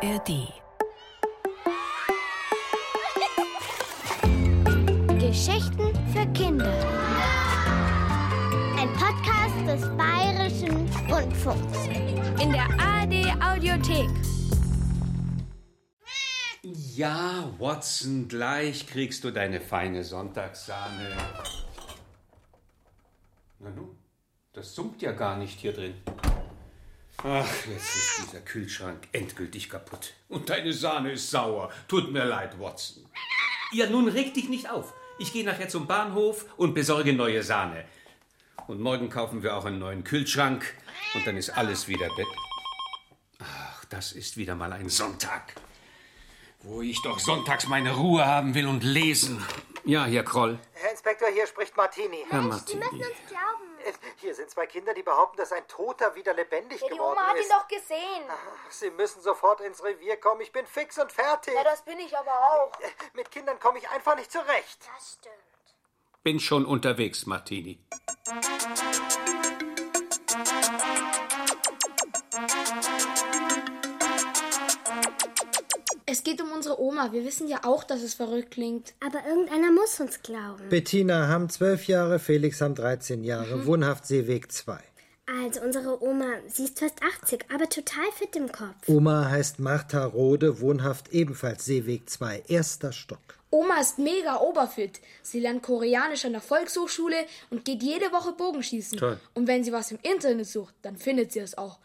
ARD. Geschichten für Kinder. Ein Podcast des Bayerischen Rundfunks. In der ARD Audiothek. Ja, Watson, gleich kriegst du deine feine Sonntagssahne. Na nun, das summt ja gar nicht hier drin. Ach, jetzt ist dieser Kühlschrank endgültig kaputt. Und deine Sahne ist sauer. Tut mir leid, Watson. Ja, nun reg dich nicht auf. Ich gehe nachher zum Bahnhof und besorge neue Sahne. Und morgen kaufen wir auch einen neuen Kühlschrank. Und dann ist alles wieder Bett. Ach, das ist wieder mal ein Sonntag. Wo ich doch sonntags meine Ruhe haben will und lesen. Ja, Herr Kroll. Herr Inspektor, hier spricht Martini. Herr Sie Martini. müssen uns glauben. Hier sind zwei Kinder, die behaupten, dass ein Toter wieder lebendig Ja, die geworden Oma hat ihn ist. doch gesehen. Ach, Sie müssen sofort ins Revier kommen. Ich bin fix und fertig. Ja, das bin ich aber auch. Äh, Mit Kindern komme ich einfach nicht zurecht. Das stimmt. Bin schon unterwegs, Martini. Es geht um unsere Oma. Wir wissen ja auch, dass es verrückt klingt. Aber irgendeiner muss uns glauben. Bettina haben zwölf Jahre, Felix haben 13 Jahre, wohnhaft Seeweg 2. Also unsere Oma, sie ist fast 80, aber total fit im Kopf. Oma heißt Martha Rode, wohnhaft ebenfalls Seeweg 2, erster Stock. Oma ist mega oberfit. Sie lernt Koreanisch an der Volkshochschule und geht jede Woche Bogenschießen. Toll. Und wenn sie was im Internet sucht, dann findet sie es auch.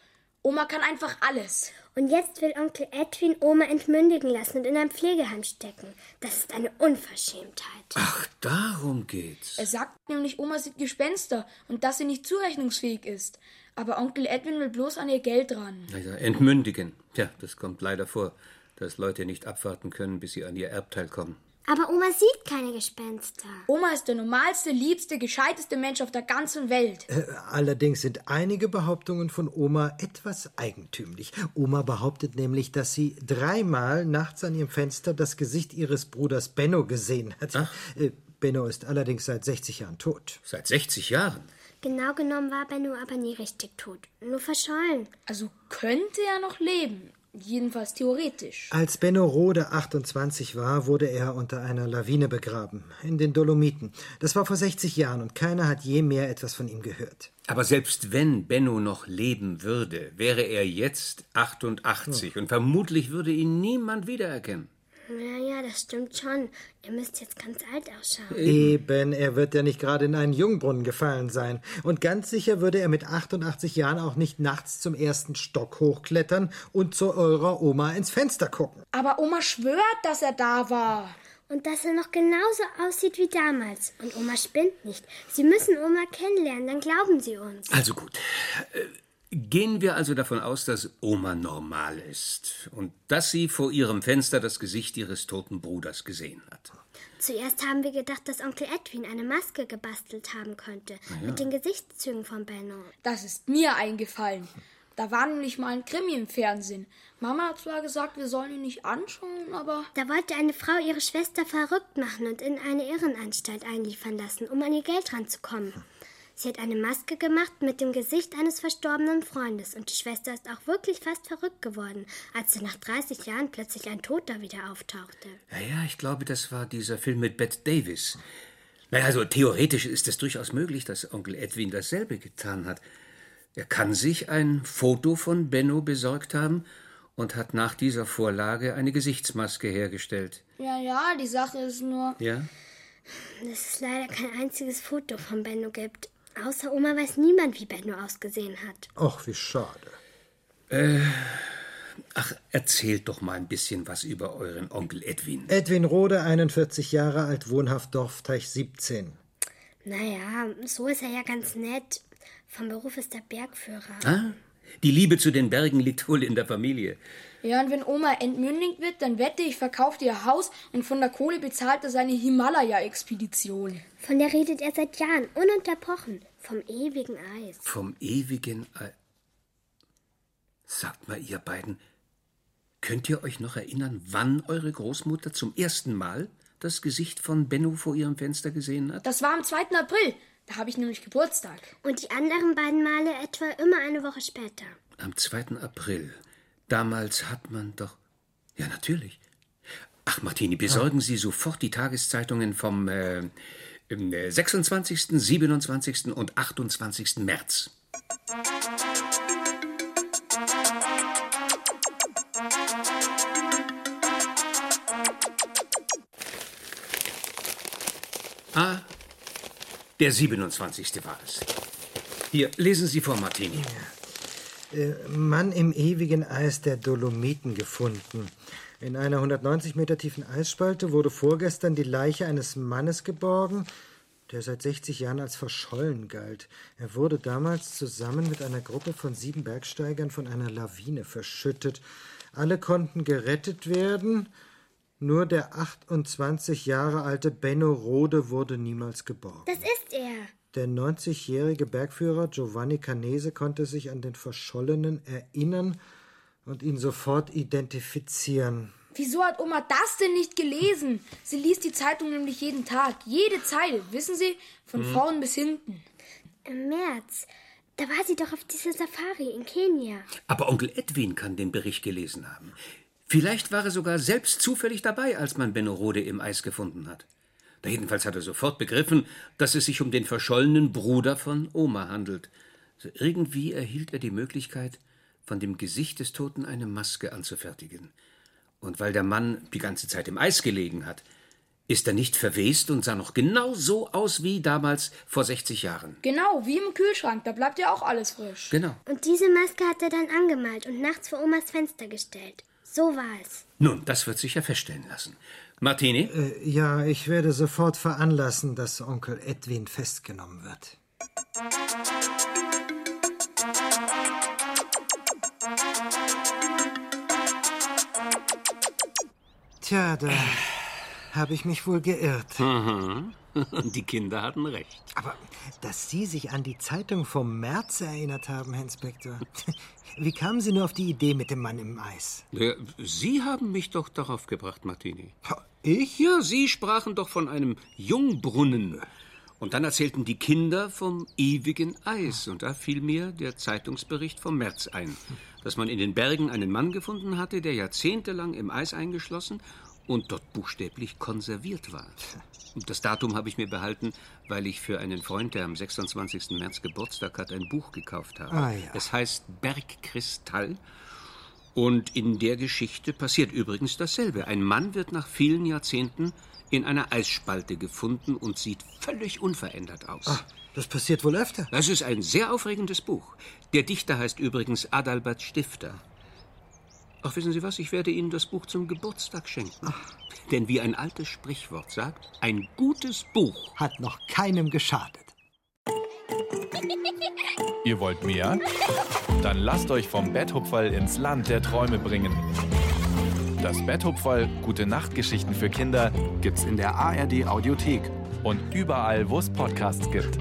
Oma kann einfach alles. Und jetzt will Onkel Edwin Oma entmündigen lassen und in ein Pflegeheim stecken. Das ist eine Unverschämtheit. Ach, darum geht's. Er sagt nämlich, Oma sieht Gespenster und dass sie nicht zurechnungsfähig ist. Aber Onkel Edwin will bloß an ihr Geld ran. Naja, entmündigen. Ja, das kommt leider vor, dass Leute nicht abwarten können, bis sie an ihr Erbteil kommen. Aber Oma sieht keine Gespenster. Oma ist der normalste, liebste, gescheiteste Mensch auf der ganzen Welt. Äh, Allerdings sind einige Behauptungen von Oma etwas eigentümlich. Oma behauptet nämlich, dass sie dreimal nachts an ihrem Fenster das Gesicht ihres Bruders Benno gesehen hat. Äh, Benno ist allerdings seit 60 Jahren tot. Seit 60 Jahren. Genau genommen war Benno aber nie richtig tot. Nur verschollen. Also könnte er noch leben. Jedenfalls theoretisch. Als Benno Rode 28 war, wurde er unter einer Lawine begraben, in den Dolomiten. Das war vor 60 Jahren und keiner hat je mehr etwas von ihm gehört. Aber selbst wenn Benno noch leben würde, wäre er jetzt 88 und vermutlich würde ihn niemand wiedererkennen. Ja, ja, das stimmt schon. Ihr müsst jetzt ganz alt ausschauen. Eben, er wird ja nicht gerade in einen Jungbrunnen gefallen sein. Und ganz sicher würde er mit 88 Jahren auch nicht nachts zum ersten Stock hochklettern und zu eurer Oma ins Fenster gucken. Aber Oma schwört, dass er da war. Und dass er noch genauso aussieht wie damals. Und Oma spinnt nicht. Sie müssen Oma kennenlernen, dann glauben Sie uns. Also gut. Gehen wir also davon aus, dass Oma normal ist und dass sie vor ihrem Fenster das Gesicht ihres toten Bruders gesehen hat. Zuerst haben wir gedacht, dass Onkel Edwin eine Maske gebastelt haben könnte. Mit den Gesichtszügen von Benno. Das ist mir eingefallen. Da war nämlich mal ein Krimi im Fernsehen. Mama hat zwar gesagt, wir sollen ihn nicht anschauen, aber Da wollte eine Frau ihre Schwester verrückt machen und in eine Irrenanstalt einliefern lassen, um an ihr Geld ranzukommen. Sie hat eine Maske gemacht mit dem Gesicht eines verstorbenen Freundes und die Schwester ist auch wirklich fast verrückt geworden, als sie nach 30 Jahren plötzlich ein Toter wieder auftauchte. Ja, ja, ich glaube, das war dieser Film mit Bette Davis. Naja, also theoretisch ist es durchaus möglich, dass Onkel Edwin dasselbe getan hat. Er kann sich ein Foto von Benno besorgt haben und hat nach dieser Vorlage eine Gesichtsmaske hergestellt. ja, ja, die Sache ist nur. Ja? Dass es leider kein einziges Foto von Benno gibt. Außer Oma weiß niemand, wie Benno ausgesehen hat. Och, wie schade. Ach, erzählt doch mal ein bisschen was über euren Onkel Edwin. Edwin Rode, 41 Jahre alt, wohnhaft Dorfteich 17. Naja, so ist er ja ganz nett. Vom Beruf ist er Bergführer. Ah, die Liebe zu den Bergen liegt wohl in der Familie. Ja, und wenn Oma entmündigt wird, dann wette ich, verkauft ihr Haus und von der Kohle bezahlt er seine Himalaya-Expedition. Von der redet er seit Jahren, ununterbrochen. Vom ewigen Eis. Vom ewigen Ei. Sagt mal, ihr beiden, könnt ihr euch noch erinnern, wann eure Großmutter zum ersten Mal das Gesicht von Benno vor ihrem Fenster gesehen hat? Das war am 2. April. Da habe ich nämlich Geburtstag. Und die anderen beiden Male etwa immer eine Woche später. Am 2. April. Damals hat man doch. Ja, natürlich. Ach, Martini, besorgen Sie sofort die Tageszeitungen vom äh, 26., 27. und 28. März. Ah, der 27. war es. Hier, lesen Sie vor, Martini. Äh, Mann im ewigen Eis der Dolomiten gefunden. In einer 190 Meter tiefen Eisspalte wurde vorgestern die Leiche eines Mannes geborgen, der seit 60 Jahren als verschollen galt. Er wurde damals zusammen mit einer Gruppe von sieben Bergsteigern von einer Lawine verschüttet. Alle konnten gerettet werden, nur der 28 Jahre alte Benno Rode wurde niemals geborgen. Das ist er. Der 90-jährige Bergführer Giovanni Canese konnte sich an den Verschollenen erinnern und ihn sofort identifizieren. Wieso hat Oma das denn nicht gelesen? Sie liest die Zeitung nämlich jeden Tag. Jede Zeile, wissen Sie? Von vorn bis hinten. Im März. Da war sie doch auf dieser Safari in Kenia. Aber Onkel Edwin kann den Bericht gelesen haben. Vielleicht war er sogar selbst zufällig dabei, als man Benno Rode im Eis gefunden hat. Da jedenfalls hat er sofort begriffen, dass es sich um den verschollenen Bruder von Oma handelt. So irgendwie erhielt er die Möglichkeit, von dem Gesicht des Toten eine Maske anzufertigen. Und weil der Mann die ganze Zeit im Eis gelegen hat, ist er nicht verwest und sah noch genau so aus wie damals vor 60 Jahren. Genau, wie im Kühlschrank. Da bleibt ja auch alles frisch. Genau. Und diese Maske hat er dann angemalt und nachts vor Omas Fenster gestellt. So war es. Nun, das wird sich ja feststellen lassen. Martini? Äh, ja, ich werde sofort veranlassen, dass Onkel Edwin festgenommen wird. Tja, da habe ich mich wohl geirrt. Die Kinder hatten recht. Aber dass Sie sich an die Zeitung vom März erinnert haben, Herr Inspektor. Wie kamen Sie nur auf die Idee mit dem Mann im Eis? Ja, Sie haben mich doch darauf gebracht, Martini. Ich? Ja, Sie sprachen doch von einem Jungbrunnen. Und dann erzählten die Kinder vom ewigen Eis. Und da fiel mir der Zeitungsbericht vom März ein, dass man in den Bergen einen Mann gefunden hatte, der jahrzehntelang im Eis eingeschlossen und dort buchstäblich konserviert war. Und das Datum habe ich mir behalten, weil ich für einen Freund, der am 26. März Geburtstag hat, ein Buch gekauft habe. Ah, ja. Es heißt Bergkristall. Und in der Geschichte passiert übrigens dasselbe. Ein Mann wird nach vielen Jahrzehnten in einer Eisspalte gefunden und sieht völlig unverändert aus. Ach, das passiert wohl öfter. Das ist ein sehr aufregendes Buch. Der Dichter heißt übrigens Adalbert Stifter. Ach, wissen Sie was? Ich werde Ihnen das Buch zum Geburtstag schenken. Denn wie ein altes Sprichwort sagt, ein gutes Buch Hat noch keinem geschadet. Ihr wollt mehr? Dann lasst euch vom Betthupferl ins Land der Träume bringen. Das Betthupferl Gute Nachtgeschichten für Kinder gibt's in der ARD Audiothek und überall, wo es Podcasts gibt.